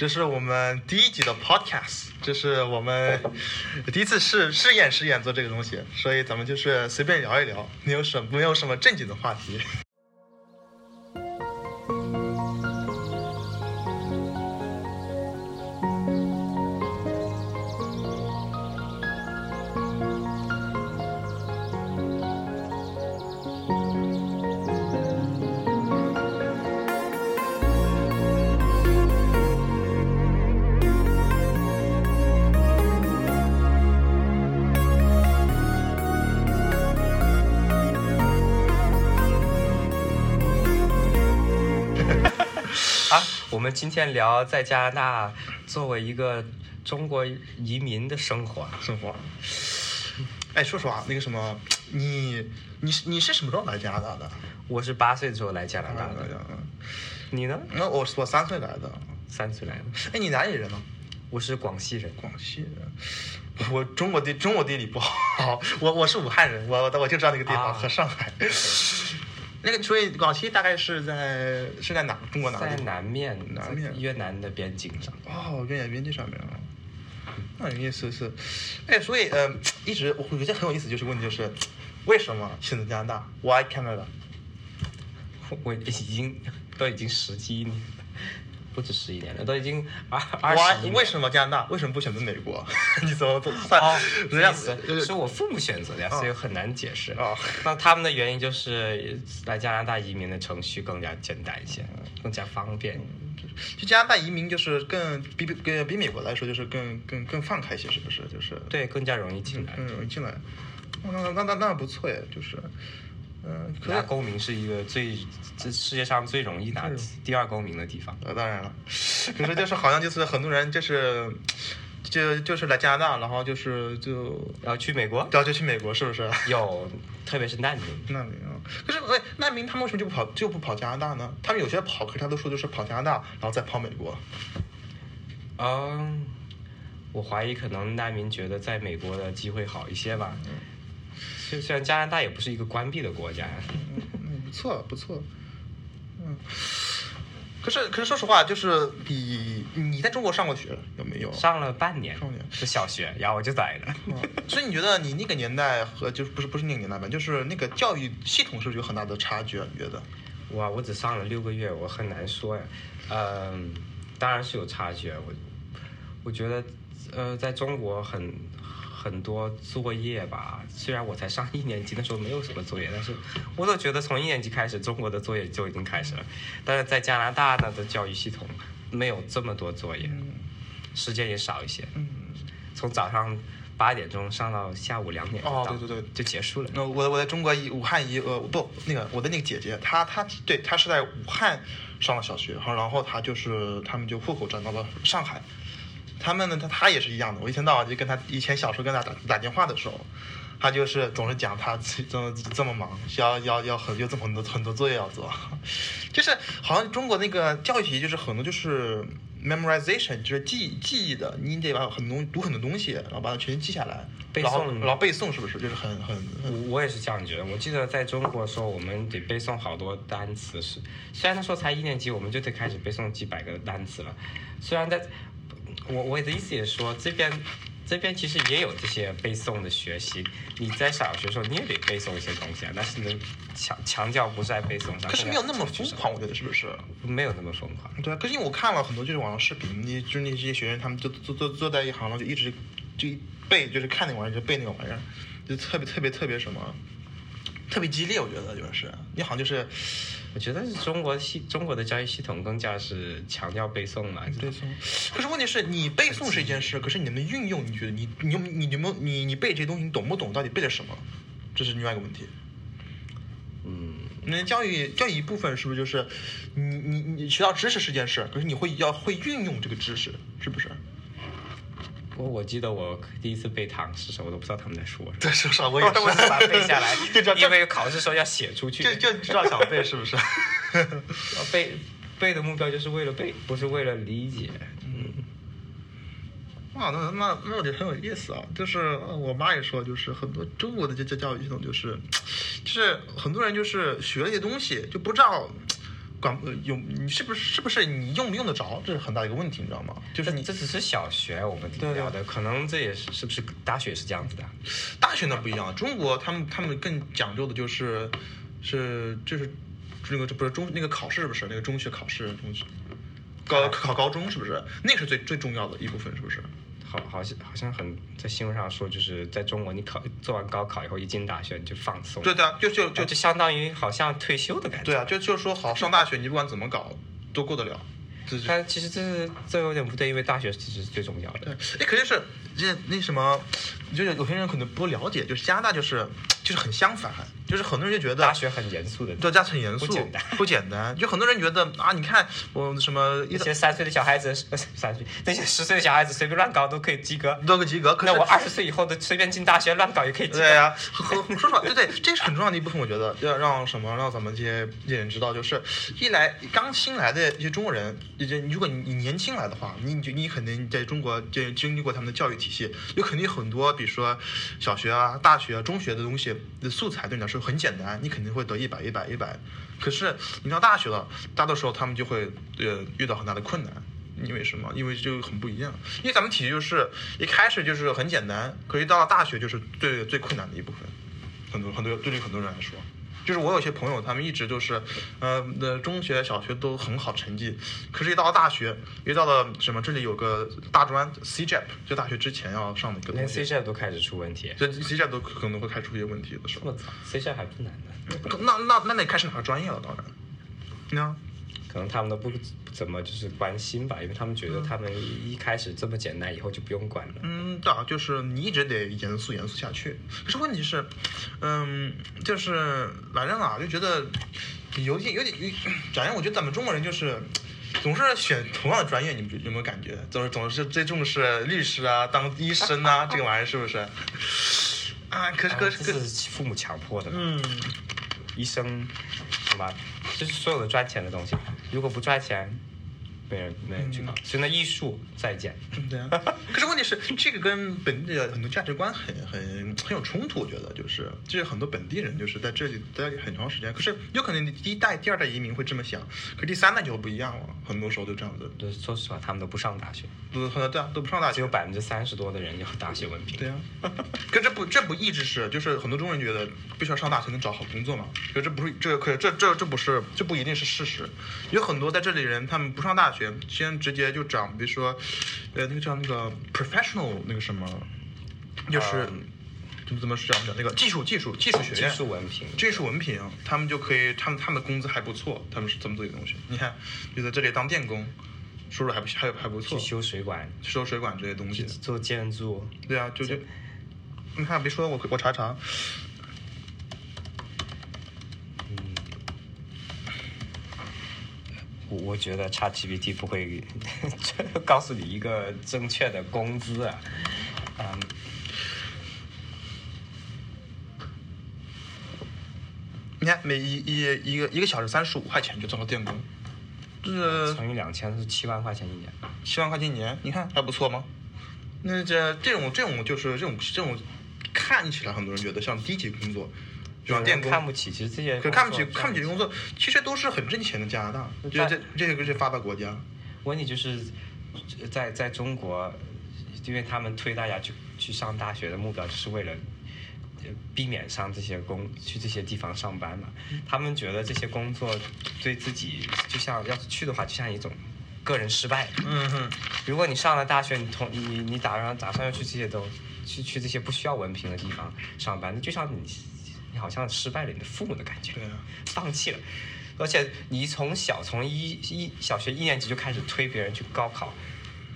这是我们第一集的 podcast，这是我们第一次试试验试验做这个东西，所以咱们就是随便聊一聊，没有什没有什么正经的话题。们今天聊在加拿大作为一个中国移民的生活。生活。哎，说实话，那个什么，你你是你是什么时候来加拿大的？我是八岁的时候来加拿大的，嗯，你呢？那我我三岁来的。三岁来的，哎，你哪里人呢？我是广西人。广西人。我中国地中国地理不好，我我是武汉人，我我我就知道那个地方、啊和上海。那个，所以广西大概是在是在哪？中国哪个在？南面，南面越南的边境上。哦，越南边境上面啊，那有意思是，哎，所以呃，一直我有些很有意思，就是问题就是，为什么选择加拿大？Why Canada？我已经都已经十几年了，不止十一年了，都已经二二 Why 十一年。为什么加拿大？为什么不选择美国？你怎么怎么算？哦，人家这意思是我父母选择的呀，所以很难解释。哦那他们的原因就是来加拿大移民的程序更加简单一些，更加方便。就加拿大移民就是更比比比比美国来说就是更更更放开一些，是不是？就是对，更加容易进来。更容易进来。那那那那那不错耶，就是，嗯、拿公民是一个最这世界上最容易拿第二公民的地方。呃，当然了，可是就是好像就是很多人就是就就是来加拿大，然后就是就然后去美国然后就去美国，是不是？有，特别是难民。难民啊，可是哎，难民他们为什么就不跑就不跑加拿大呢？他们有些跑，可是他都说就是跑加拿大，然后再跑美国。嗯，我怀疑可能难民觉得在美国的机会好一些吧。虽虽然加拿大也不是一个关闭的国家，嗯，不错不错，嗯。可是可是说实话，就是比你在中国上过学有没有？上了半年上年的小学，然后我就在了。嗯所以你觉得你那个年代和就是不是不是那个年代吧，就是那个教育系统是不是有很大的差距啊？你觉得？哇，我只上了六个月，我很难说呀。嗯，当然是有差距啊。我我觉得，呃，在中国很很多作业吧，虽然我才上一年级，的时候没有什么作业，但是我都觉得从一年级开始，中国的作业就已经开始了。但是在加拿大呢的教育系统没有这么多作业，时间也少一些，嗯。从早上八点钟上到下午两点，哦对对对就结束了。那我我在中国一武汉一呃不那个我的那个姐姐，她她对她是在武汉上了小学，然后然后她就是他们就户口转到了上海，他们呢他他也是一样的，我一天到晚就跟他以前小时候跟他打打电话的时候，他就是总是讲他自己这么这么忙，要要要很有这么很多很多作业要做，就是好像中国那个教育体系就是很多就是 memorization 就是记记忆的，你得把很多读很多东西，然后把它全记下来，背然后诵然后背诵是不是就是很很我我也是这样觉得。我记得在中国的时候，我们得背诵好多单词，是虽然那时候才一年级，我们就得开始背诵几百个单词了。虽然在，我我的意思也是说，这边这边其实也有这些背诵的学习。你在小学的时候，你也得背诵一些东西啊，但是能，强强调不是在背诵上，可是没有那么疯狂，我觉得是不是？没有那么疯狂。对啊，可是因为我看了很多就是网上视频，你就是那些学员，他们就坐坐坐在一行，然后就一直就一背，就是看那玩意儿就背那个玩意儿，就特别特别特别什么，特别激烈，我觉得就是你好像就是我觉得是中国系中国的教育系统更加是强调背诵嘛，背诵。可是问题是你背诵是一件事，可是你能运用，你觉得你你有你有没有你你背这些东西，你懂不懂？到底背了什么？这是另外一个问题。嗯。那教育教育一部分是不是就是你你你学到知识是件事，可是你会要会运用这个知识，是不是？我我记得我第一次背唐诗的时候，我都不知道他们在说什么。对，是是，我也是，把它背下来 就这，因为考试时候要写出去。就就知道想背，是不是？背背的目标就是为了背，不是为了理解。嗯，哇，那那那我觉得很有意思啊！就是呃我妈也说，就是很多中国的这这教育系统，就是就是很多人就是学了一些东西，就不知道管呃有你是不是是不是你用不用得着，这是很大的一个问题，你知道吗？就是你这只是小学我们聊的，可能这也是是不是大学也是这样子的？大学那不一样，中国他们他们更讲究的就是是就是那个这不是中那个考试是不是那个中学考试东西，高考高中是不是？那是最最重要的一部分，是不是？好，好像好像很在新闻上说，就是在中国，你考做完高考以后一进大学你就放松，对对啊，就就就就就相当于好像退休的感觉。对啊，就就是说好上大学，你不管怎么搞都过得了。但其实这是这有点不对，因为大学其实是最重要的。哎，可是是那那什么，就是有些人可能不了解，就是加拿大就是就是很相反，就是很多人就觉得大学很严肃的，对，家很严肃，不简单不简单。就很多人觉得啊，你看我什么一些三岁的小孩子，呃三岁那些十岁的小孩子随便乱搞都可以及格。都个及格，可是那我二十岁以后的随便进大学乱搞也可以及格。对呀、和和说实话，对对，这是很重要的一部分。我觉得要让什么让咱们这些这些人知道，就是一来刚新来的一些中国人，一些如果你你年轻来的话，你你就你肯定在中国这经历过他们的教育体系，有肯定很多，比如说小学啊、大学啊、中学的东西的素材对你来说很简单，你肯定会得一百、一百、一百。可是你到大学了，大多时候他们就会呃遇到很大的困难。因为什么？因为就很不一样。因为咱们体育就是一开始就是很简单，可是一到了大学就是最最困难的一部分。很多很多对于很多人来说，就是我有些朋友，他们一直就是，呃，的中学、小学都很好成绩，可是，一到了大学，一到了什么，这里有个大专 C JAP，就大学之前要上的一个连 C JAP 都开始出问题，这 C JAP 都可能会开始出一些问题的时候。我操，C J P 还不难的，那那那得开始哪个专业了？当然，那可能他们都不怎么就是关心吧，因为他们觉得他们一开始这么简单，以后就不用管了。嗯，对啊，就是你一直得严肃严肃下去。可是问题是，嗯，就是反正啊，就觉得有点有点，反正我觉得咱们中国人就是。总是选同样的专业，你们有没有感觉？总是总是最重视律师啊，当医生啊，这个玩意儿是不是？啊，可是可是可是，是父母强迫的？嗯，医生好吧，就是所有的赚钱的东西，如果不赚钱，没人没人去搞。所以那艺术再见，对啊。可是问题是，这个跟本地的很多价值观很很很有冲突。我觉得就是，就是很多本地人就是在这里待很长时间，可是有可能你第一代、第二代移民会这么想，可第三代就不一样了。很多时候就这样子，对说实话，他们都不上大学，都对啊，都不上大学只有。百分之三十多的人有大学文凭。对啊，可这不这不一直是，就是很多中国人觉得必须要上大学能找好工作嘛。可这不是这可这这这不是这不一定是事实。有很多在这里人，他们不上大学，先直接就找，比如说，呃，那个叫那个 professional 那个什么，就是、嗯怎么怎么是讲讲那个技术技术技术学院技院。术文凭，技术文凭，他们就可以，他们他们的工资还不错，他们是这么做的东西。你看，就在这里当电工，收入还不还还不错去，修水管，修水管这些东西。做建筑，对啊，就就，你看，别说我我查查，我我觉得 ChatGPT 不会 告诉你一个正确的工资啊，嗯，你看每一一一个一个小时三十五块钱就挣个电工，这乘以两千是七万块钱一年。七万块钱一年，你看还不错吗？那这这种这种就是这种这种看起来很多人觉得像低级工作，有人电工，看不起，其实这些可看不起看不起的工作，其实都是很挣钱的加拿大，就是这这个是发达国家，问题就是在在中国，因为他们推大家去去上大学的目标，就是为了呃避免上这些工去这些地方上班嘛。他们觉得这些工作对自己就像要是去的话，就像一种个人失败。嗯哼，如果你上了大学，你同你你打算打算要去这些都去去这些不需要文凭的地方上班，那就像你你好像失败了你的父母的感觉。对啊，放弃了。而且你从小从一一小学一年级就开始推别人去高考，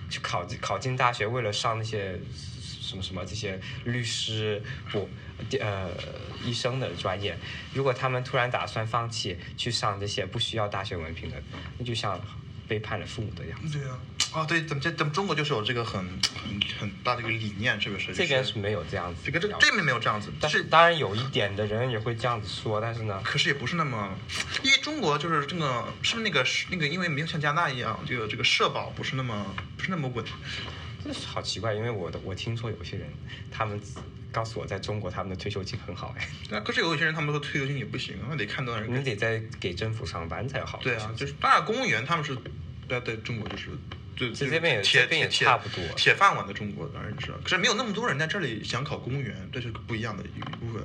去考考进大学，为了上那些什么什么这些律师不呃医生的专业。如果他们突然打算放弃去上这些不需要大学文凭的，那就像背叛了父母的样子。对啊，啊对，咱们这咱们中国就是有这个很很很大的一个理念，是不是？这边是没有这样子，这个这这边没有这样子，但是当然有一点的人也会这样子说，但是呢，可是也不是那么，因为中国就是这个是不是那个那个，因为没有像加拿大一样，这个这个社保不是那么不是那么稳，这 是好奇怪，因为我的我听说有些人，他们告诉我在中国他们的退休金很好哎，对啊，可是有一些人他们说退休金也不行，那得看多少人。你得在给政府上班才好。对啊，就是当然公务员他们是在在中国就是对这这边也铁这边也差不多铁饭碗的中国当然知道，可是没有那么多人在这里想考公务员，这是不一样的一部分。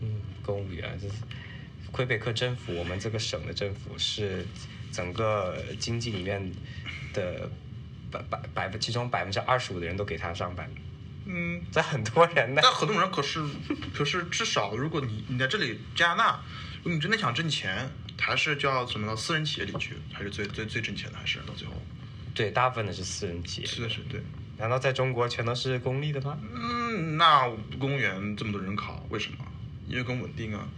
嗯，公务员就是魁北克政府，我们这个省的政府是整个经济里面的百百百分其中百分之二十五的人都给他上班，嗯，这很多人呢。但很多人可是，可是至少如果你你在这里加拿大，如果你真的想挣钱，还是叫什么到私人企业里去，还是最最最挣钱的，还是到最后。对，大部分的是私人企业。是的是对。难道在中国全都是公立的吗？嗯，那公务员这么多人考，为什么？因为更稳定啊。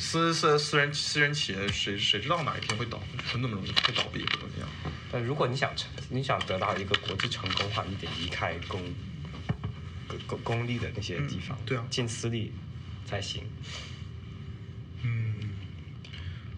私私私人私人企业，谁谁知道哪一天会倒，会那么容易会倒闭或怎么样？但如果你想成，你想得到一个国际成功的话，你得离开公公公公立的那些地方，嗯对啊进私立才行。嗯，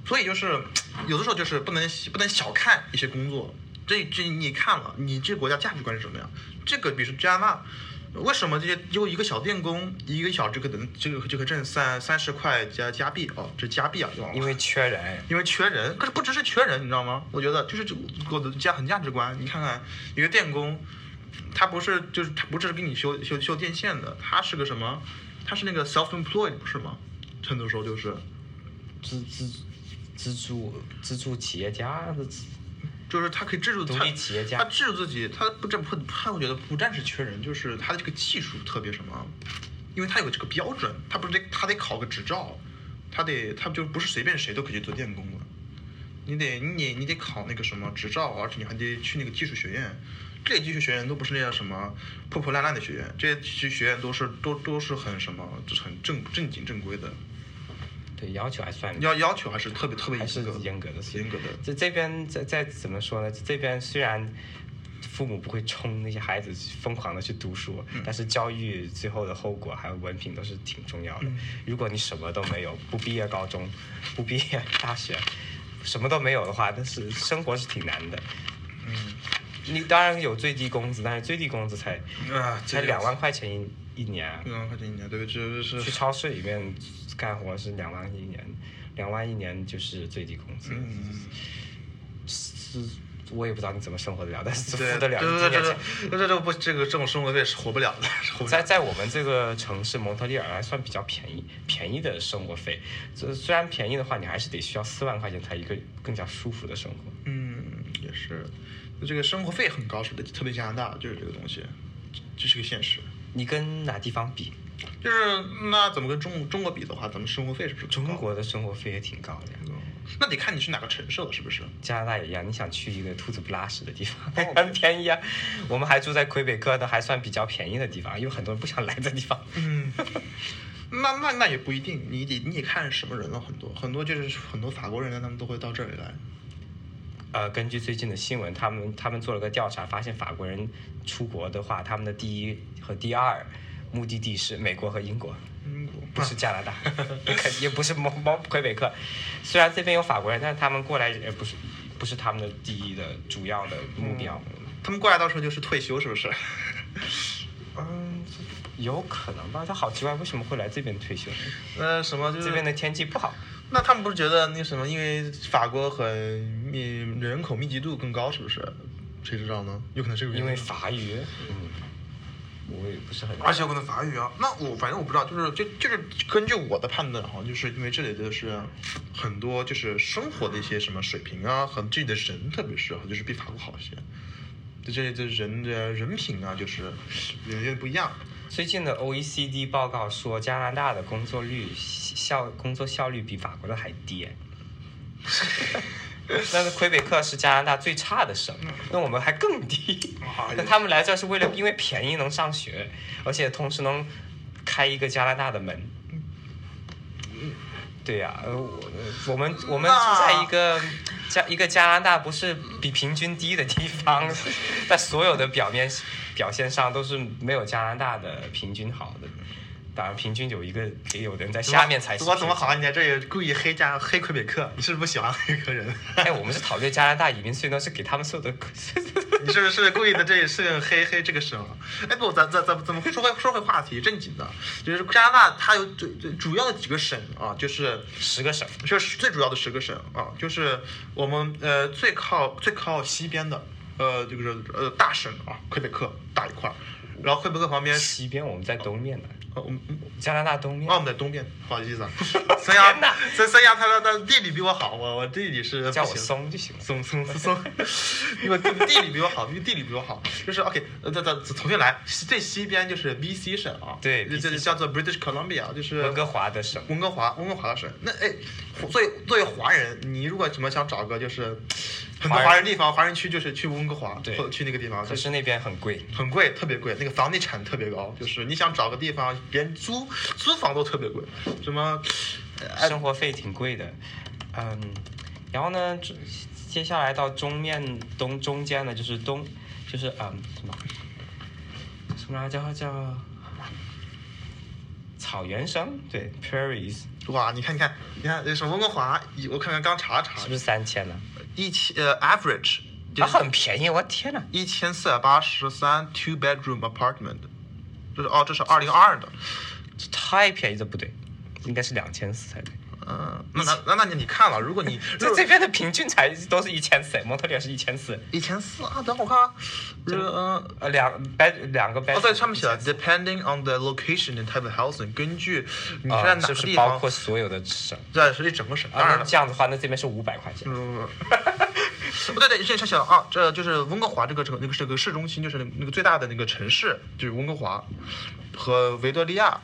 所以就是有的时候就是不能不能小看一些工作，这这你看了，你这国家价值观是什么样？这个比如说加拿大，为什么这些就一个小电工一个小时可能这个就可以挣三三十块加加币哦，这加币啊，因为缺人，因为缺人，可是不只是缺人，你知道吗？我觉得就是这我的价很价值观。你看看一个电工，他不是就是他不是给你修修修电线的，他是个什么？他是那个 self-employed 不是吗？很多时候就是，资资资助资助企业家的资就是他可以制住独他立企业家他制住自己，他不这不他会觉得不暂时缺人，就是他的这个技术特别什么，因为他有这个标准，他不是得他得考个执照，他得他就不是随便谁都可以去做电工的，你得你得你得考那个什么执照，而且你还得去那个技术学院，这些技术学院都不是那样什么破破烂烂的学院，这些技术学院都是都都是很什么，就是很正正经正规的，对要求还算要要求还是特别特别还是严格严格的，严格的。这这边在在怎么说呢？这边虽然父母不会冲那些孩子疯狂的去读书，嗯但是教育最后的后果还有文凭都是挺重要的。嗯如果你什么都没有，不毕业高中，不毕业大学，什么都没有的话，但是生活是挺难的。嗯你当然有最低工资，但是最低工资才啊，才两万块钱一一年。两万块钱一年，对，这是去超市里面干活是两万一年，两万一年就是最低工资。嗯。是，我也不知道你怎么生活得了，但是对付得了对一点对对钱。对，这这不这个这种生活费是活不了的，在在我们这个城市蒙特利尔还算比较便宜，便宜的生活费。这虽然便宜的话，你还是得需要四万块钱才一个更加舒服的生活。嗯，也是，这个生活费很高，是的，特别加拿大就是这个东西，这是个现实。你跟哪地方比？就是那怎么跟中中国比的话，咱们生活费是不是中国的生活费也挺高的呀。嗯那得看你是哪个城市了，是不是？加拿大也一样，你想去一个兔子不拉屎的地方，哦很便宜啊。我们还住在魁北克的，还算比较便宜的地方，因为很多人不想来的地方。嗯，那那那也不一定，你得你得看什么人了，很多很多就是很多法国人呢，他们都会到这里来。呃，根据最近的新闻，他们他们做了个调查，发现法国人出国的话，他们的第一和第二目的地是美国和英国，英国不是加拿大，肯也不是蒙蒙魁北克。虽然这边有法国人，但是他们过来也不是不是他们的第一的主要的目标。他们过来到时候就是退休，是不是？嗯，有可能吧。他好奇怪，为什么会来这边退休呢？呃，什么就是这边的天气不好。那他们不是觉得那什么，因为法国很密人口密集度更高，是不是？谁知道呢？有可能是因为法语，嗯，我也不是很。而且有可能法语啊。那我反正我不知道，就是就就是根据我的判断，好像就是因为这里的是很多就是生活的一些什么水平啊，和这里的人特别是就是比法国好一些。就这里的人的人品啊，就是有点不一样。最近的 OECD 报告说，加拿大的工作率效工作效率比法国的还低。但是魁北克是加拿大最差的省，那我们还更低。哎 那他们来这是为了因为便宜能上学，而且同时能开一个加拿大的门。对呀、呃，我我们我们住在一个加一个加拿大不是比平均低的地方，在所有的表面表现上都是没有加拿大的平均好的。当然，平均有一个也有人在下面才是我怎么好像你在这里故意黑加黑魁北克？你是不是不喜欢黑个人？哎，我们是讨论加拿大移民，所以呢是给他们所有的 你是不是是故意的？这是黑黑这个省啊？哎不，咱咱咱咱们说回说回话题正经的，就是加拿大它有最最主要的几个省啊，就是十个省，就是最主要的十个省啊，就是我们呃最靠最靠西边的呃就是呃大省啊，魁北克大一块儿，然后魁北克旁边西边我们在东面呢，呃我们加拿大东面哦，我们在东边，不好意思啊，三亚天哪三三亚它的它的地理比我好，我我地理是叫我松就行了。松松松，因为地地理比我好，因为地理比我好，就是 OK，呃，咱咱重新来，最西边就是 BC 省啊，对这 BC 这叫做 British Columbia，就是温哥华的省，温哥华，温哥华的省。那哎，作为作为华人，你如果什么想找个就是很多华人地方，华人区就是去温哥华，对去那个地方，就是可是那边很贵。很贵，特别贵，那个房地产特别高，就是你想找个地方，别人租租房都特别贵，什么生活费挺贵的，嗯，然后呢，接下来到中面东中间呢，就是东，就是嗯什么什么来着叫草原生，对，prairies 哇，你看你看你看，那什么温哥华，我看看刚查查是，不是三千呢？一千呃 average 就啊，很便宜，我天呐！一千四百八十三 two bedroom apartment，这是哦，这是二零二的，这太便宜，这不对，应该是两千四才对。嗯，那那那那你你看了，如果你这 这边的平均才都是一千四，蒙特利尔是一千四，一千四啊，等我看啊，这。呃，两 bed 两个 bed 哦，对，上面写了，depending on the location and type of housing，根据你是在啊，哪个地方，包括所有的省？在是一整个省。当然了，这样子的话，那这边是五百块钱。嗯，不对对，现在想啊，这就是温哥华这个这个那个这个市中心，就是那个那个最大的那个城市，就是温哥华和维多利亚，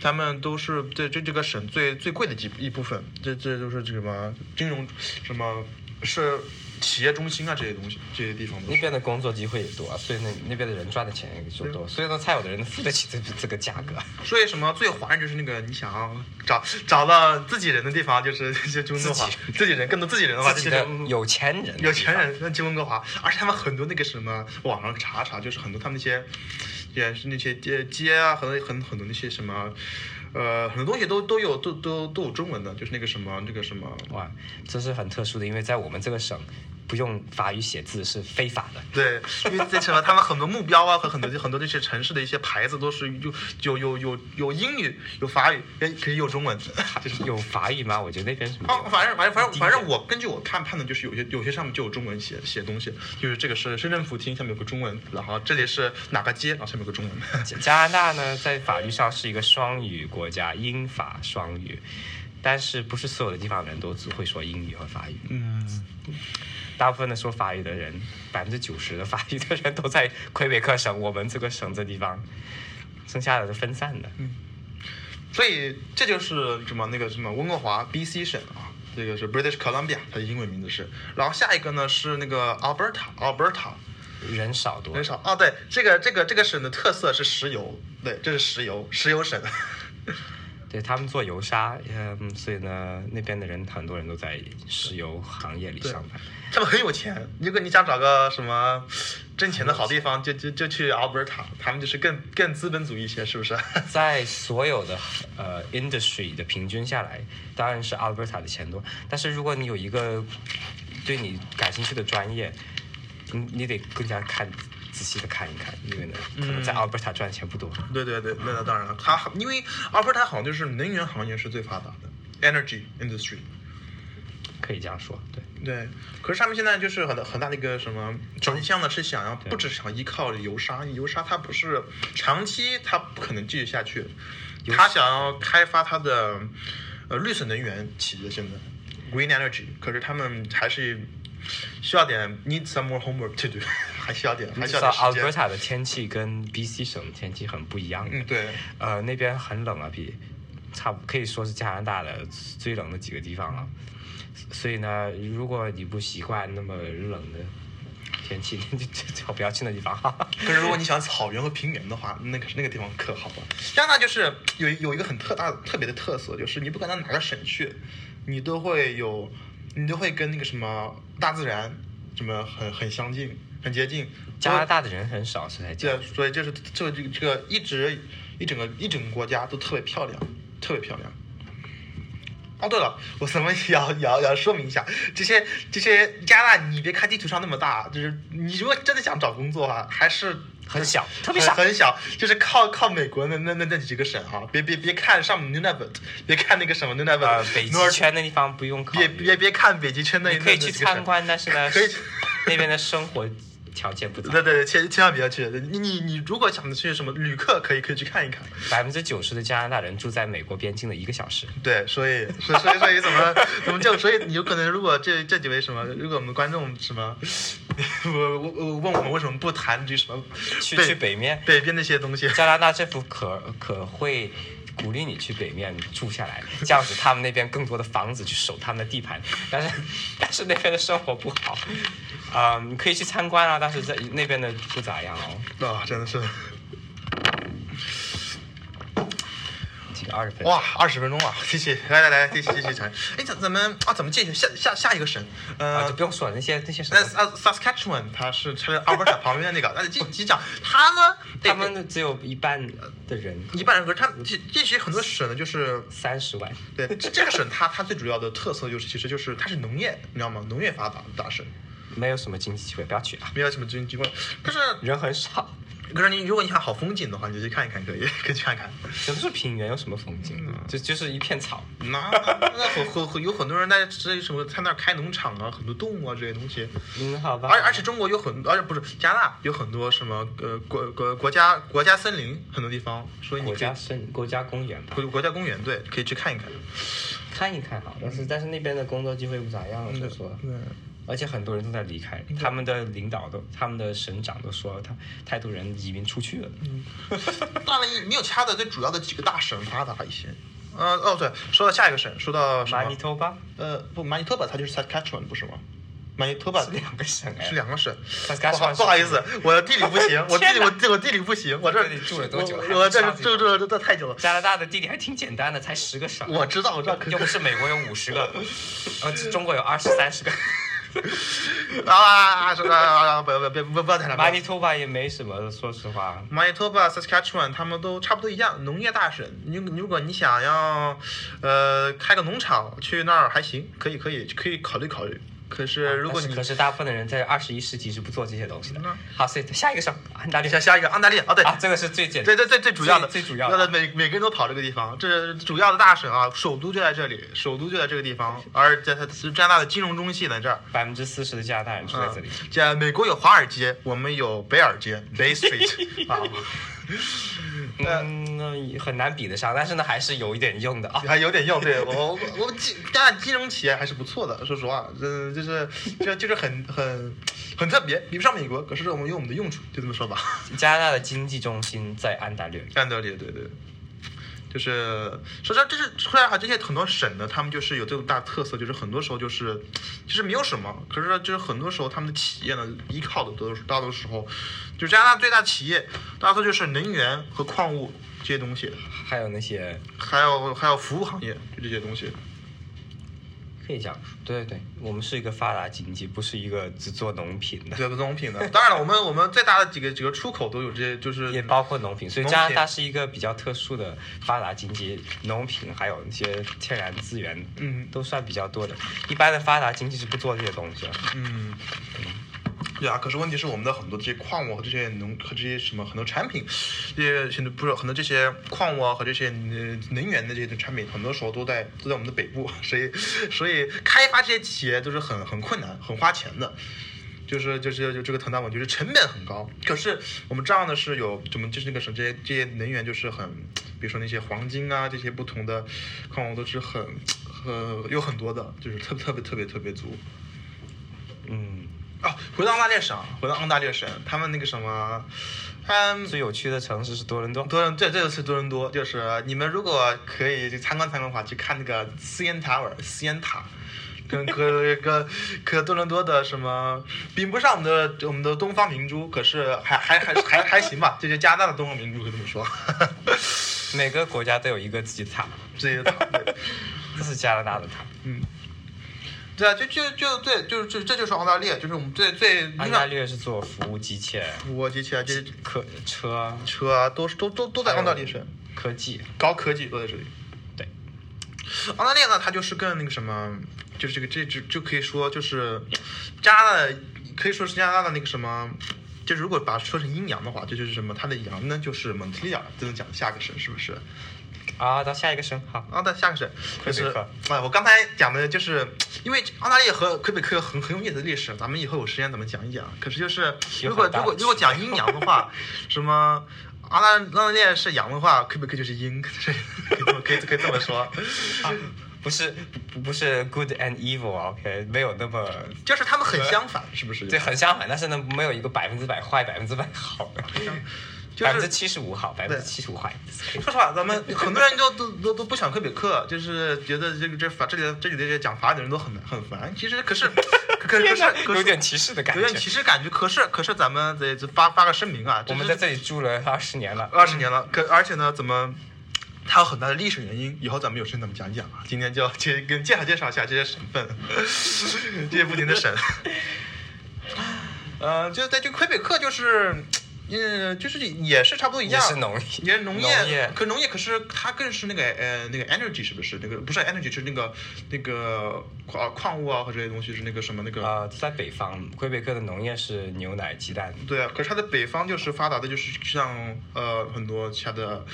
他们都是这这这个省最最贵的几一部分。这这都是什么金融什么是企业中心啊这些东西这些地方。那边的工作机会也多，所以那那边的人赚的钱也就多，所以呢，才有的人付得起这这个价格。所以什么最华人就是那个你想要找找到自己人的地方，就是 就就温哥华自己，自己人更多自己人的话，自己的就是有钱人，有钱人。那金温哥华，而且他们很多那个什么，网上查查，就是很多他们那些，也是那些街街啊，很多很很多那些什么，呃，很多东西都都有都都都有中文的，就是那个什么那个什么，哇，这是很特殊的，因为在我们这个省，不用法语写字是非法的。对，因为这什么他们很多目标啊和很多很多这些城市的一些牌子都是有有有有有英语有法语，也可以有中文，就 是有法语吗？我觉得那边什么哦，反正反正反正反正我根据我看判的，就是有些有些上面就有中文写写东西，就是这个是市政府厅下面有个中文，然后这里是哪个街，然后下面有个中文。加加拿大呢，在法律上是一个双语国家，英法双语，但是不是所有的地方人都只会说英语和法语。嗯，大部分的说法语的人，百分之九十的法语的人都在魁北克省，我们这个省这地方，剩下的都分散的。嗯所以这就是什么那个什么温哥华 BC 省啊，这个是 British Columbia，它的英文名字是。然后下一个呢是那个 Alberta，Alberta 人少多人，少哦，对，这个这个这个省的特色是石油，对，这是石油，石油省。对他们做油砂，嗯，所以呢，那边的人很多人都在石油行业里上班。他们很有钱，如果你想找个什么挣钱的好地方，就就就去 Alberta，他们就是更更资本主义一些，是不是？在所有的呃 industry 的平均下来，当然是 Alberta 的钱多。但是如果你有一个对你感兴趣的专业，你你得更加看仔细的看一看，因为呢，可能在嗯 Alberta 赚的钱不多。对对对，那那当然了，它因为 Alberta 好像就是能源行业是最发达的，energy industry。可以这样说，对。对，可是他们现在就是很很大的一个什么转向呢？是想要不只想依靠油砂，油砂它不是长期它不可能继续下去，它想要开发它的呃绿色能源企业现在 green energy，可是他们还是需要点 need some more homework to do，还需要点还需要点时间。Alberta 的天气跟 BC 省的天气很不一样。嗯，对，呃，那边很冷啊，比差不可以说是加拿大的最冷的几个地方了。所以呢，如果你不习惯那么冷的天气，你 就最好不要去那地方。可是如果你想草原和平原的话，那可是那个地方可好了。加拿大就是有有一个很特大特别的特色，就是你不管到哪个省去，你都会有，你都会跟那个什么大自然什么很很相近，很接近。加拿大的人很少，是在所以就是这个这个这个一直一整个一整个国家都特别漂亮，特别漂亮。哦，对了，我什么也要也要也要说明一下，这些这些加拿大，你别看地图上那么大，就是你如果真的想找工作啊，还是很小，特别小。很小，就是靠靠美国那那那那几个省啊，别别别看上面 Nunavut，别看那个什么 Nunavut，、呃，北极圈那地方不用考虑，别别别看北极圈那你可以去参观，但是呢，可以那边的生活条件不咋对对对，千千万不要去。你你你如果想去什么旅客，可以可以去看一看。百分之九十的加拿大人住在美国边境的一个小时。对，所以所以所以所以怎么怎么就所以你有可能如果这这几位什么，如果我们观众什么，我我我问我们为什么不谈这什么去去北面，北边那些东西？加拿大政府可可会鼓励你去北面住下来，这样子他们那边更多的房子去守他们的地盘，但是但是那边的生活不好，啊、你可以去参观啊，但是在那边的不咋样哦。那，真的是二十分，哇，二十分钟啊，继续来来来，继续继续谈。哎，咱咱们啊，怎么继续下下下一个省？啊，呃就不用说了，那些那些省那么，啊，Saskatchewan 它是它是阿尔伯塔旁边的那个，那继继讲他呢，他们只有一半的人，一半人可是它这这些很多省呢，就是三十万，对这这个省它它最主要的特色就是其实就是它是农业，你知道吗？农业发达的大省，没有什么经济机会，不要去啊，没有什么经济机会。可是人很少。可是你如果你看好风景的话，你就去看一看，可以 可以去看看。什么是平原？有什么风景？嗯就就是一片草。那那很很很有很多人在这什么他那开农场啊，很多动物啊这些东西。嗯，好吧。而而且中国有很，而且不是加拿大有很多什么呃国国国家国家森林很多地方，所以你以国家森国家公园吧，国国家公园对，可以去看一看。看一看好。但是但是那边的工作机会不咋样，说实话。对，而且很多人都在离开，他们的领导都，他们的省长都说他太多人移民出去了。当然你有其他的最主要的几个大省发达一些。呃哦对，说到下一个省，说到什马尼托巴呃不，马尼托巴它就是 Saskatchewan 不是吗？马尼托巴是两个省哎是，两个省。Saskatchewan 不好意思，我的地理不行，我地理我地我地理不行，我这这里住了多久了我我这不知道这这这这太久了。加拿大的地理还挺简单的，才十个省。我知道我知道，又不是美国有五十个，呃，中国有二十三十个。啊 啊啊！说啊啊！不不不不不要谈了。马尼托巴也没什么，说实话。马尼托巴、Saskatchewan 他们都差不多一样，农业大省。你如果你想要，呃，开个农场去那儿还行，可以可以可以考虑考虑。可是如果你可是大部分的人在二十一世纪是不做这些东西的。嗯。好，所以下一个省安大略下下一个安大略啊，对，啊，这个是最简对对最最主要的。最最主要的。每每个人都跑这个地方，这主要的大省啊，首都就在这里，首都就在这个地方，而在它是加拿大的金融中心在这儿。百分之四十的加拿大人住在这里。嗯，在美国有华尔街，我们有北尔街 （Bay Street） 啊，嗯，那很难比得上，但是呢，还是有一点用的啊。还有点用。对我我我金加拿大金融企业还是不错的，说实话，这就是就就是很很很特别，比不上美国，可是我们有我们的用处，就这么说吧。加拿大的经济中心在安大略，安大略，对对，就是说实话，这是说实话，这些很多省呢，他们就是有这种大特色，就是很多时候就是其实没有什么，可是就是很多时候他们的企业呢，依靠的都是大多时候，就加拿大最大企业，大多就是能源和矿物这些东西，还有那些还有还有服务行业，就这些东西。可以讲，对对对，我们是一个发达经济，不是一个只做农品的，对，农品的。当然了，我们我们最大的几个几个出口都有这些，就是也包括农品。所以加拿大是一个比较特殊的发达经济，农品还有那些天然资源，嗯都算比较多的。一般的发达经济是不做这些东西的。嗯，对啊，可是问题是我们的很多这些矿物和这些农和这些什么很多产品，这些现在不是很多这些矿物啊和这些呃能源的这些产品，很多时候都在都在我们的北部，所以所以开发这些企业都是很很困难、很花钱的。就是就是就这个藤大文就是成本很高，可是我们这样的是有我们就是那个什么这些这些能源就是很，比如说那些黄金啊这些不同的矿物都是很很有很多的，就是特特别特别特别足。嗯，啊，回到澳大利省，回到澳大利省，他们那个什么，他们最有趣的城市是多伦多。多伦这这就是多伦多，就是你们如果可以去参观参观的话，去看那个 CN Tower 斯烟塔，跟 跟跟跟多伦多的什么比不上我们的我们的东方明珠，可是还还还还还行吧，就是加拿大的东方明珠，可以这么说，每个国家都有一个自己的塔，这些塔，对 这是加拿大的塔。嗯。对啊，就就就对，就是这这就是澳大利亚，就是我们最最澳大利亚是做服务机器，服务机器啊，这些客车、车啊，都是都都都在澳大利亚省。科技。高科技都在这里。对，澳大利亚呢，它就是更那个什么，就是这个这就就可以说就是加拿大的，可以说是加拿大的那个什么。就是如果把它说成阴阳的话，这就是什么？它的阳呢，就是蒙特利尔，就能讲下个省是不是？啊，到下一个省好。啊，到下个省就是魁北克啊，我刚才讲的就是，因为澳大利亚和魁北克有很很有意思的历史，咱们以后有时间咱们讲一讲。可是就是，如果如果如果讲阴阳的话，什么澳大澳大利亚是阳的话，魁北克就是阴，可以可以可以这么说。啊，不是不不是 good and evil，OK，、没有那么就是他们很相反，是不是？对，很相反，但是呢，没有一个百分之百坏，百分之百好的，就是百分之七十五好，百分之七十五坏。说实话，咱们 很多人都都都都不想魁北克，就是觉得这个这法这里的这里的讲法语的人都很很烦。其实可是可是可是有点歧视的感觉有点。歧视感觉。可是可是咱们得发发个声明啊，我们在这里住了二十年了，二十年了，可而且呢，怎么？它有很大的历史原因，以后咱们有时间咱们讲一讲啊。今天就要介跟介绍介绍一下这些省份，这些不停的省。呃，就在这魁北克就是，呃，就是也是差不多一样，也是农业也是农业，农业可农业可是它更是那个呃那个 energy 是不是？那个不是 energy 是那个那个矿矿物啊和这些东西是那个什么那个。呃，在北方，魁北克的农业是牛奶、鸡蛋。对啊，可是它的北方就是发达的，就是像呃很多其他的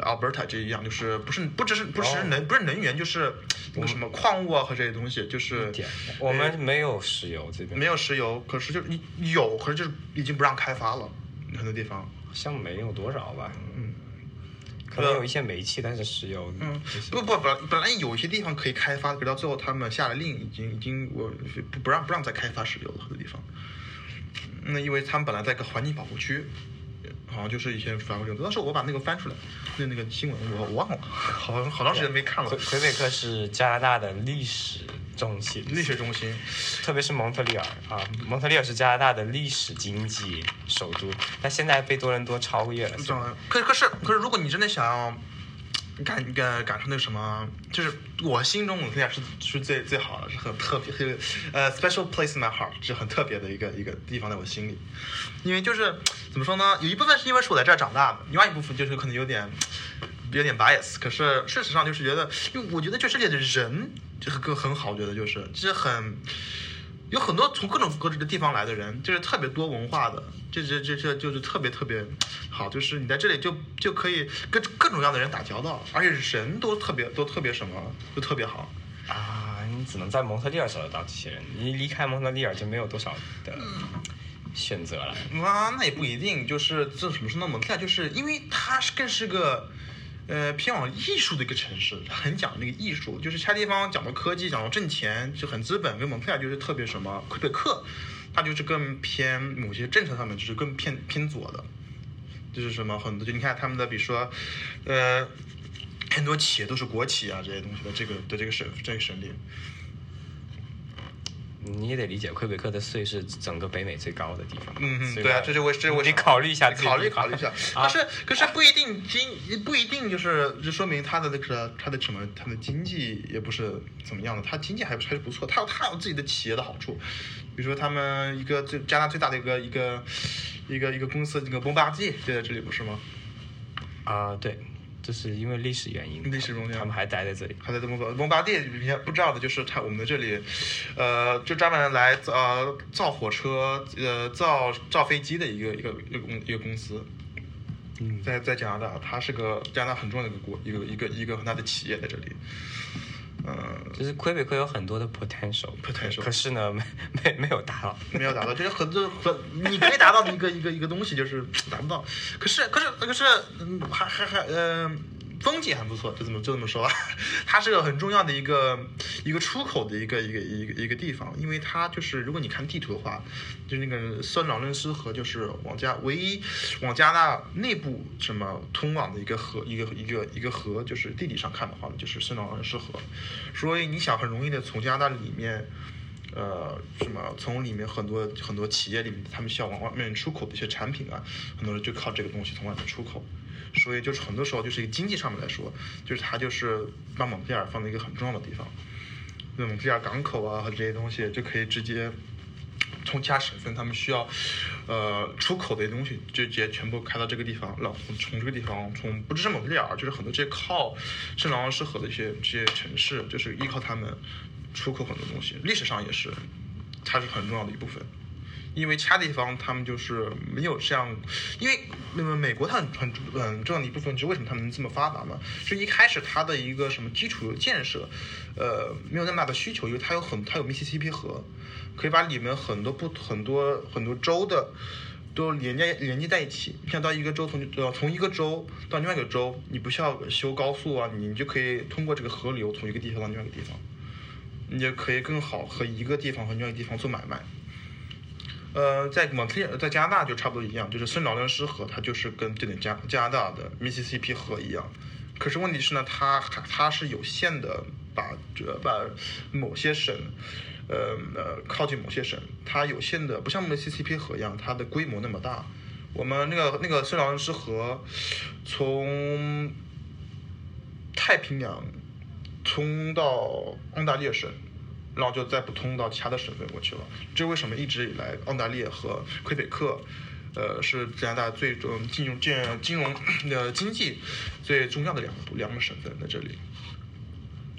Alberta 这一样，就是不是不只是不是哦能、不是能源，就是那个什么矿物啊和这些东西，就是，我们没有石油这边，没有石油，可是就是有，可是就是已经不让开发了，很多地方。好像没有多少吧。嗯，可能有一些煤气，但是石油，嗯就是不不本本来有一些地方可以开发，可到最后他们下了令，已经已经我不不让不让再开发石油了，很多地方。那因为他们本来在个环境保护区，好像就是以前发过这种。当时我把那个翻出来，那那个新闻我我忘了，好好长时间没看了魁。魁北克是加拿大的历史中心，历史中心，特别是蒙特利尔啊，蒙特利尔是加拿大的历史经济首都，但现在被多伦多超越了。可可是可是，如果你真的想要感感感受那个什么，就是我心中蒙特利尔是是最最好的，是很特别，是呃 special place in my heart，是很特别的一个一个地方在我心里。因为就是怎么说呢，有一部分是因为是我在这儿长大的，另外一部分就是可能有点有点 bias。可是事实上就是觉得，因为我觉得这世界的人就是个很好，我觉得就是就是很。有很多从各种各的地方来的人，就是特别多文化的，这这这这就是特别特别好，就是你在这里就就可以跟各种各样的人打交道，而且人都特别都特别什么，都特别好。啊，你只能在蒙特利尔找得到这些人，你离开蒙特利尔就没有多少的选择了。啊，那也不一定，就是这什么说呢？蒙特利尔就是因为它是更是个。呃，偏往艺术的一个城市，很讲那个艺术，就是其他地方讲到科技，讲到挣钱，就很资本。跟蒙特利尔就是特别什么，魁北克，它就是更偏某些政策上面，就是更偏偏左的，就是什么很多，就你看他们的，比如说，呃，很多企业都是国企啊这些东西的这个的这个省这个省里，你也得理解，魁北克的税是整个北美最高的地方。嗯嗯，对啊，呢这是我这是我你考虑一下考虑考虑一下。啊可是可是不一定经不一定就是就说明他的那个他的什么他的经济也不是怎么样的，他经济还还是不错，他有他有自己的企业的好处，比如说他们一个最加拿大最大的一个一个一个一个公司，那个蒙巴蒂就在这里不是吗？啊、对，这是因为历史原因，历史原因他们还待在这里。还在这工作蒙巴蒂，人家不知道的就是他我们的这里，呃，就专门来呃造火车呃造造飞机的一个一个一个公一个公司。嗯在在加拿大，它是个加拿大很重要的一个国，一个一个一个很大的企业在这里。嗯、就是魁北克有很多的 potential，Potential 可是呢，没没没有达到。没有达到，就是很多很你可以达到的一个一个一个东西，就是达不到。可是可是可是，嗯，还还还呃，风景还不错，就这么就这么说吧。它是个很重要的一个一个出口的一个一个一个一个地方，因为它就是如果你看地图的话，就那个圣劳伦斯河就是往加唯一往加拿大内部什么通往的一个河，一个一个一个河，就是地理上看的话呢，就是圣劳伦斯河。所以你想很容易的从加拿大里面。呃，什么从里面很多很多企业里面，他们需要往外面出口的一些产品啊，很多人就靠这个东西从外面出口，所以就是很多时候就是一个经济上面来说，就是它就是把蒙特利尔放在一个很重要的地方，那蒙特利尔港口啊和这些东西就可以直接从其他省份他们需要呃出口的东西，就直接全部开到这个地方，然后从这个地方，从不只是蒙特利尔，就是很多这些靠圣劳伦斯河的一些这些城市，就是依靠他们出口很多东西，历史上也是，它是很重要的一部分。因为其他地方他们就是没有这样，因为那么美国它很很嗯重要的一部分就是为什么他们这么发达呢？就一开始它的一个什么基础建设，呃没有那么大的需求，因为它有很它有密西西比河，可以把里面很多不很多很多州的都连接连接在一起。你像到一个州从呃从一个州到另外一个州，你不需要修高速啊，你就可以通过这个河流从一个地方到另外一个地方，你就可以更好和一个地方和另外一个地方做买卖。呃，在蒙特利尔，在加拿大就差不多一样，就是圣劳伦斯河，它就是跟这点加加拿大的密西西比河一样。可是问题是呢，它它是有限的，把这把某些省，呃呃靠近某些省，它有限的，不像 Mississippi 河一样，它的规模那么大。我们那个那个圣劳伦斯河，从太平洋冲到澳大利亚省。然后就再不通到其他的省份过去了。这为什么一直以来澳大利亚和魁北克，呃，是加拿大最重金融、金金融的经济最重要的两个两个省份在这里。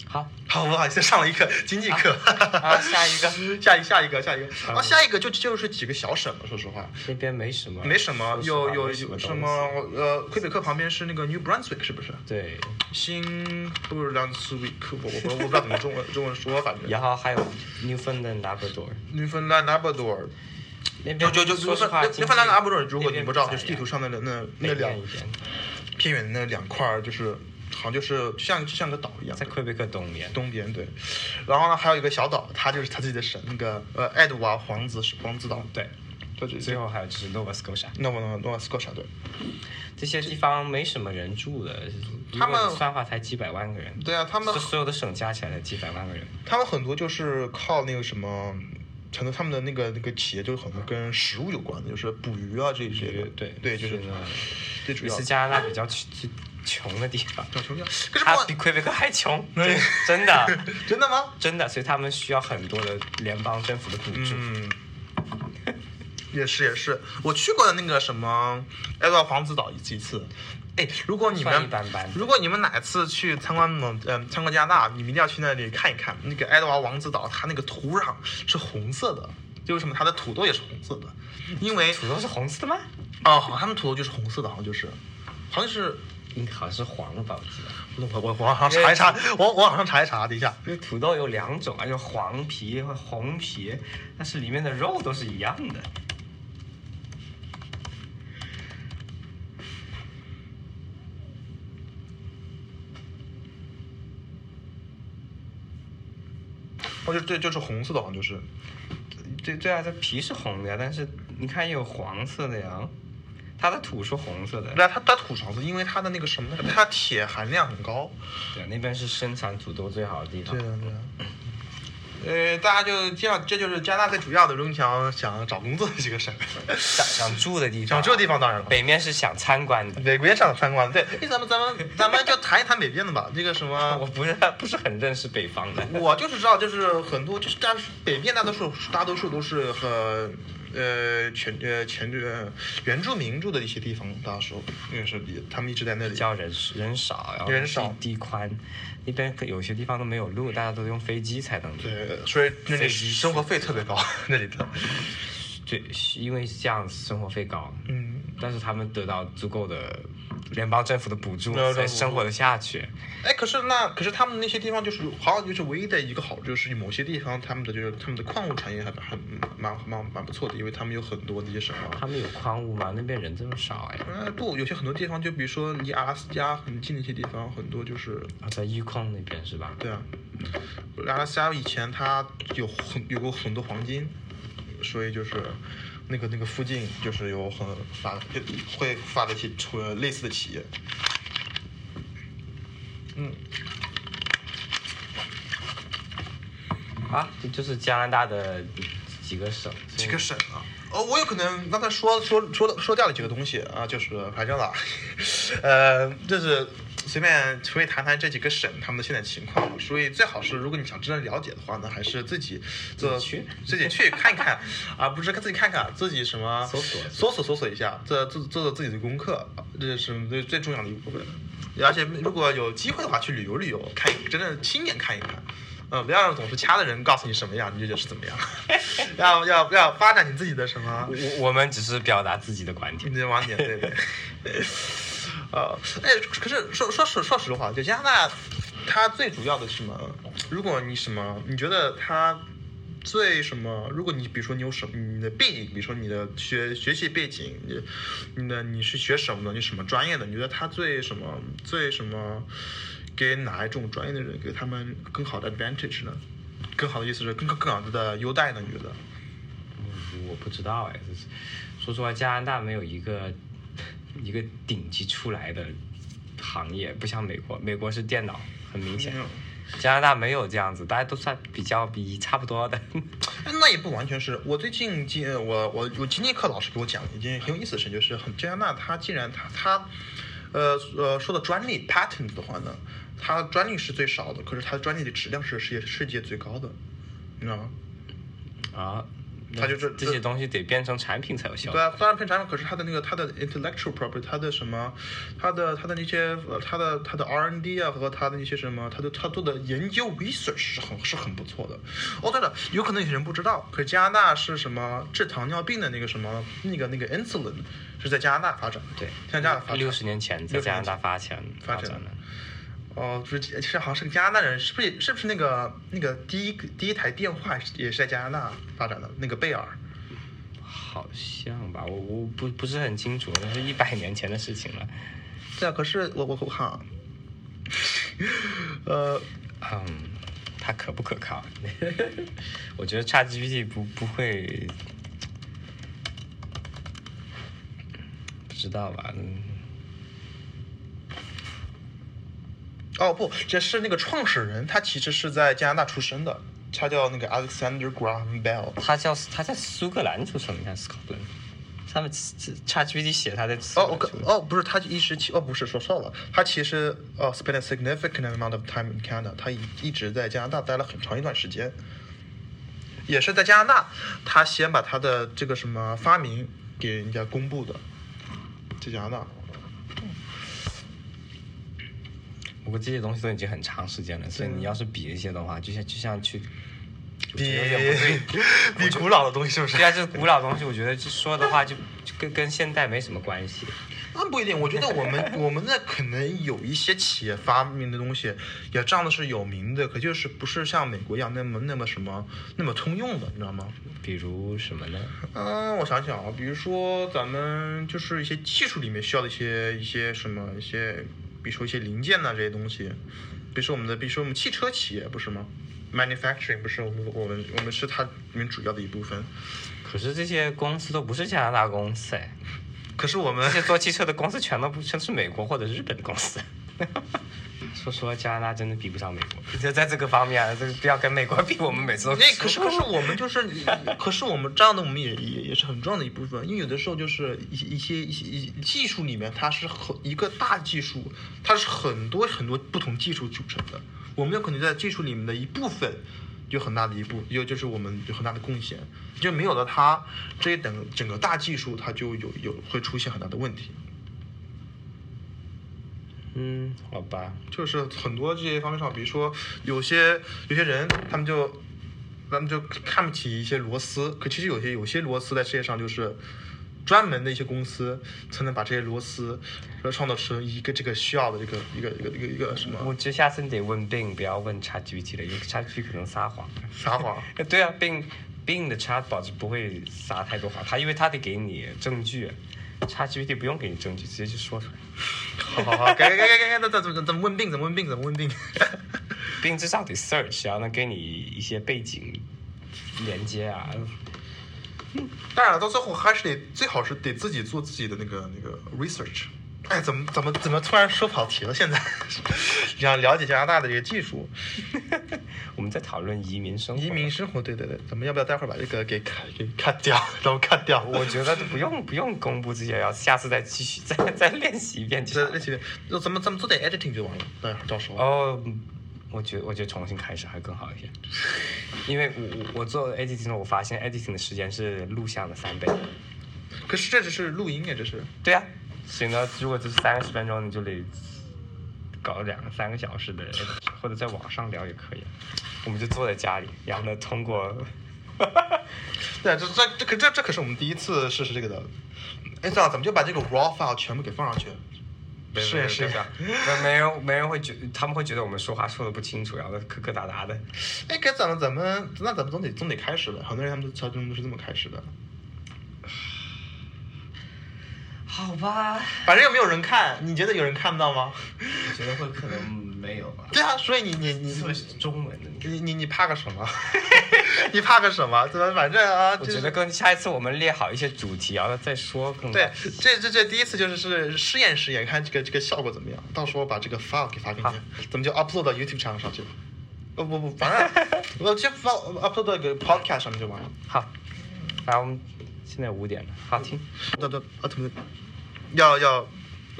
好，好，不好意思，上了一课经济课。啊，下一个，下一下一个，下一个，啊，下一个就就是几个小省了，说实话。那边没什么。没什么，有有有什么？呃，魁北克旁边是那个 New Brunswick，是不是？对。新布兰斯维克，我我我不知道怎么中文中文说，反正。然后还有 Newfoundland Labrador。Newfoundland Labrador。就就就就分就分两个 Labrador，如果你不知道，就是地图上的那那那两偏远的那两块就是。好像就是像就像个岛一样，在魁北克东边。东边对，然后呢还有一个小岛，它就是它自己的省，那个呃爱德华皇子是皇子岛。对，最后还有就是 Nova Scotia。Nova Nova Scotia 对，这些地方没什么人住的，他们算话才几百万个人。对啊，他们所有的省加起来才几百万个人。他们很多就是靠那个什么，可能他们的那个那个企业就是很多跟食物有关的，就是捕鱼啊这些。对对，就是最主要。是加拿大比较穷的地方，可是他比魁北克还穷，真的，真的吗？真的，所以他们需要很多的联邦政府的补助。嗯，也是也是，我去过的那个什么爱德华王子岛一次。哎，如果你们如果你们哪次去参观蒙嗯参观加拿大，你们一定要去那里看一看那个爱德华王子岛，它那个土壤是红色的，就是什么，它的土豆也是红色的，因为土豆是红色的吗？哦，好像，他们土豆就是红色的，好像就是，好像是。好像是黄的吧，我记得。我我我好像查一查，我我好像查一查，等一下。因为土豆有两种啊，有黄皮和红皮，但是里面的肉都是一样的。哦，就这就是红色的，好像就是。对对啊，这皮是红的呀，但是你看也有黄色的呀。它的土是红色的，那它它土黄色，因为它的那个什么，它铁含量很高。对，那边是生产土豆最好的地方。对啊，对啊。呃，大家就这样，这就是加拿大最主要的，如果你想想找工作的几个省。想 想住的地方。想住的地方当然了。北面是想参观的。北边想参观，对。哎，咱们咱们咱们就谈一谈北边的吧。这个什么？我不是不是很认识北方的。我就是知道，就是很多，就是大北边大多数大多数都是和。呃，全呃全呃原住民住的一些地方，到时候那个是比，他们一直在那里。叫人人少，然后地地宽，那边有些地方都没有路，大家都用飞机才能。对，所以那里生活费特别高，那里的。对，因为这样生活费高。嗯。但是他们得到足够的。联邦政府的补助才生活的下去。哎，可是那可是他们那些地方就是好像就是唯一的一个好处就是某些地方他们的就是他们的矿物产业还很蛮蛮蛮不错的，因为他们有很多那些什么。他们有矿物吗？那边人这么少哎。呃，不，有些很多地方就比如说离阿拉斯加很近的一些地方，很多就是啊，在玉矿那边是吧？对啊，阿拉斯加以前它有很有过很多黄金，所以就是。那个那个附近就是有很发会发的企出类似的企业，嗯，啊，这就是加拿大的几个省，几个省啊？哦，我有可能刚才说说说说掉了几个东西啊，就是反正了，呃，就是随便随便谈谈这几个省他们的现在情况。所以最好是，如果你想真正了解的话呢，还是自己这自己去 自己去看一看，而不是自己看看自己什么搜索搜索搜索一下，这做做做自己的功课，这是最最重要的一部分。而且如果有机会的话，去旅游旅游，看真的亲眼看一看。呃，不要总是掐的人告诉你什么样，你就觉得是怎么样。要要要发展你自己的什么我我们只是表达自己的观点你。的观点，对对。呃，哎，可是说说实说实话，就加拿大，它最主要的是什么？如果你什么，你觉得它最什么？如果你比如说你有什么你的背景，比如说你的学学习背景，你你的你是学什么的？你什么专业的？你觉得它最什么最什么？给哪一种专业的人给他们更好的 advantage 呢？更好的意思是更更更好的优待呢？你觉得？嗯我不知道哎，就是说实话，加拿大没有一个一个顶级出来的行业，不像美国，美国是电脑，很明显。加拿大没有这样子，大家都算比较比差不多的。那也不完全是我最近经我我我经济课老师给我讲了一件很有意思的事，就是很加拿大它既然它它呃呃说的专利 patent 的话呢，它专利是最少的，可是它的专利的质量是世界世界最高的，你知道吗？啊，它就是这些东西得变成产品才有效对。啊，当然偏产品，可是它的那个它的 intellectual property，它的什么，它的它的那些呃，它的它的 R N D 啊和它的那些什么，它的它做的研究 research 是很是很不错的。哦，对了，有可能有些人不知道，可是加拿大是什么治糖尿病的那个什么那个那个 insulin 是在加拿大发展的，对，在加拿大发展六十年前在加拿大发展发展展的。哦，就是其实好像是个加拿大人，是不是是不是那个那个第一个第一台电话也是在加拿大发展的那个贝尔？好像吧，我我不不是很清楚，那是一百年前的事情了。对啊，可是我我我看啊，呃。嗯，它可不可靠？我觉得 ChatGPT 不不会，不知道吧？嗯，哦不，这是那个创始人，他其实是在加拿大出生的，他叫那个 Alexander Graham Bell。他叫他在苏格兰出生，你看 Scotland，他们 ChatGPT 写他的词哦，我哦不是，他一时期哦不是说错了，他其实哦 spent a significant amount of time in Canada，他一一直在加拿大待了很长一段时间，也是在加拿大，他先把他的这个什么发明给人家公布的，在加拿大。不过这些东西都已经很长时间了，所以你要是比一些的话，就像就像去，我比。比古老的东西是不是对？啊，这是古老东西，我觉得就说的话就就跟跟现代没什么关系。那不一定，我觉得我们我们那可能有一些企业发明的东西，也仗的是有名的，可就是不是像美国一样那么那么什么那么通用的，你知道吗？比如什么呢？嗯，我想想啊，比如说咱们就是一些技术里面需要的一些一些什么一些，比如说一些零件呐、这些东西，比如说我们的，比如说我们汽车企业不是吗？manufacturing 不是我们我们我们是它里面主要的一部分，可是这些公司都不是加拿大公司哎，可是我们这些做汽车的公司全都不全是美国或者日本的公司。说实话，加拿大真的比不上美国。就在这个方面啊，这个不要跟美国比，我们每次都那可是可是我们就是，可是我们这样的我们也也也是很重要的一部分，因为有的时候就是一些一些一些一些技术里面它是很一个大技术，它是很多很多不同技术组成的，我们有可能在技术里面的一部分有很大的一部，有就是我们有很大的贡献，就没有了它这一等整个大技术它就有有会出现很大的问题。嗯，好吧，就是很多这些方面上，比如说有些有些人，他们就他们就看不起一些螺丝，可其实有些有些螺丝在世界上就是专门的一些公司才能把这些螺丝呃创造出一个这个需要的这个一个一个一个一个什么我觉得下次你得问 Bing，不要问 ChatGPT 了，因为 ChatGPT 可能撒谎。撒谎。对啊，Bing Bing 的 Chatbot 是不会撒太多谎，他因为他得给你证据，ChatGPT 不用给你证据，直接就说出来。好好好，该该该该该，那怎么怎么问病？怎么问病？怎么问病？病至少得 search，啊能给你一些背景连接啊。当然了，到最后还是得最好是得自己做自己的那个那个 research，哎，怎么怎么怎么突然说跑题了？现在想了解加拿大的这个技术，我们在讨论移民生活。移民生活，对对对，咱们要不要待会儿把这个给砍给 cut 掉？咱们 cut 掉。我觉得不用不用公布这些，要下次再继续再再练习一遍就好这那些，就咱们咱们做点 editing 就完了。对，到时候。哦，我觉得我觉得重新开始还更好一些，因为我我我做 editing 我发现 editing 的时间是录像的三倍。可是这只是录音呀，这是。对呀、行的，如果这是三十分钟，你就得搞两三个小时的或者在网上聊也可以。我们就坐在家里，然后呢，通过 对，这这这可这这可是我们第一次试试这个的。哎，这样咱们就把这个 raw file 全部给放上去。没试验试验。没没人没人会觉，他们会觉得我们说话说的不清楚，然后磕磕哒哒的。哎，该怎么怎么那咱们总得总得开始的，很多人他们都他们都是这么开始的。好吧，反正又没有人看，你觉得有人看到吗？我觉得会可能没有吧。对啊，所以你你你特别是中文的，你你你怕个什么？你怕个什么？怎么反正啊，就是我觉得跟下一次我们列好一些主题，然后再说更对，这这这第一次就是是试验试验，看这个这个效果怎么样。到时候把这个 file 给发给好你，咱们就 upload 到 YouTube 上上去。不不不，反正我就发 upload 到一个 podcast 上面就完了。好。来，我们现在五点了，好听。对对啊，怎么要要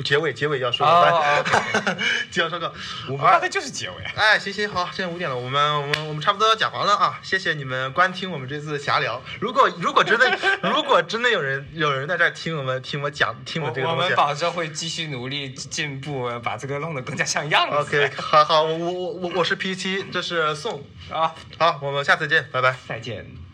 结尾结尾要说哦个，就要说个，我们刚才就是结尾啊。哎，行行好，现在五点了，我们我们我们差不多讲完了啊！谢谢你们观听我们这次闲聊。如果如果真的 如果真的有人有人在这儿听我们听我讲听我这个我们保证会继续努力进步，把这个弄得更加像样子。，OK，好好，我我我我我是 PT，这是宋，啊，好，我们下次见，拜拜。再见。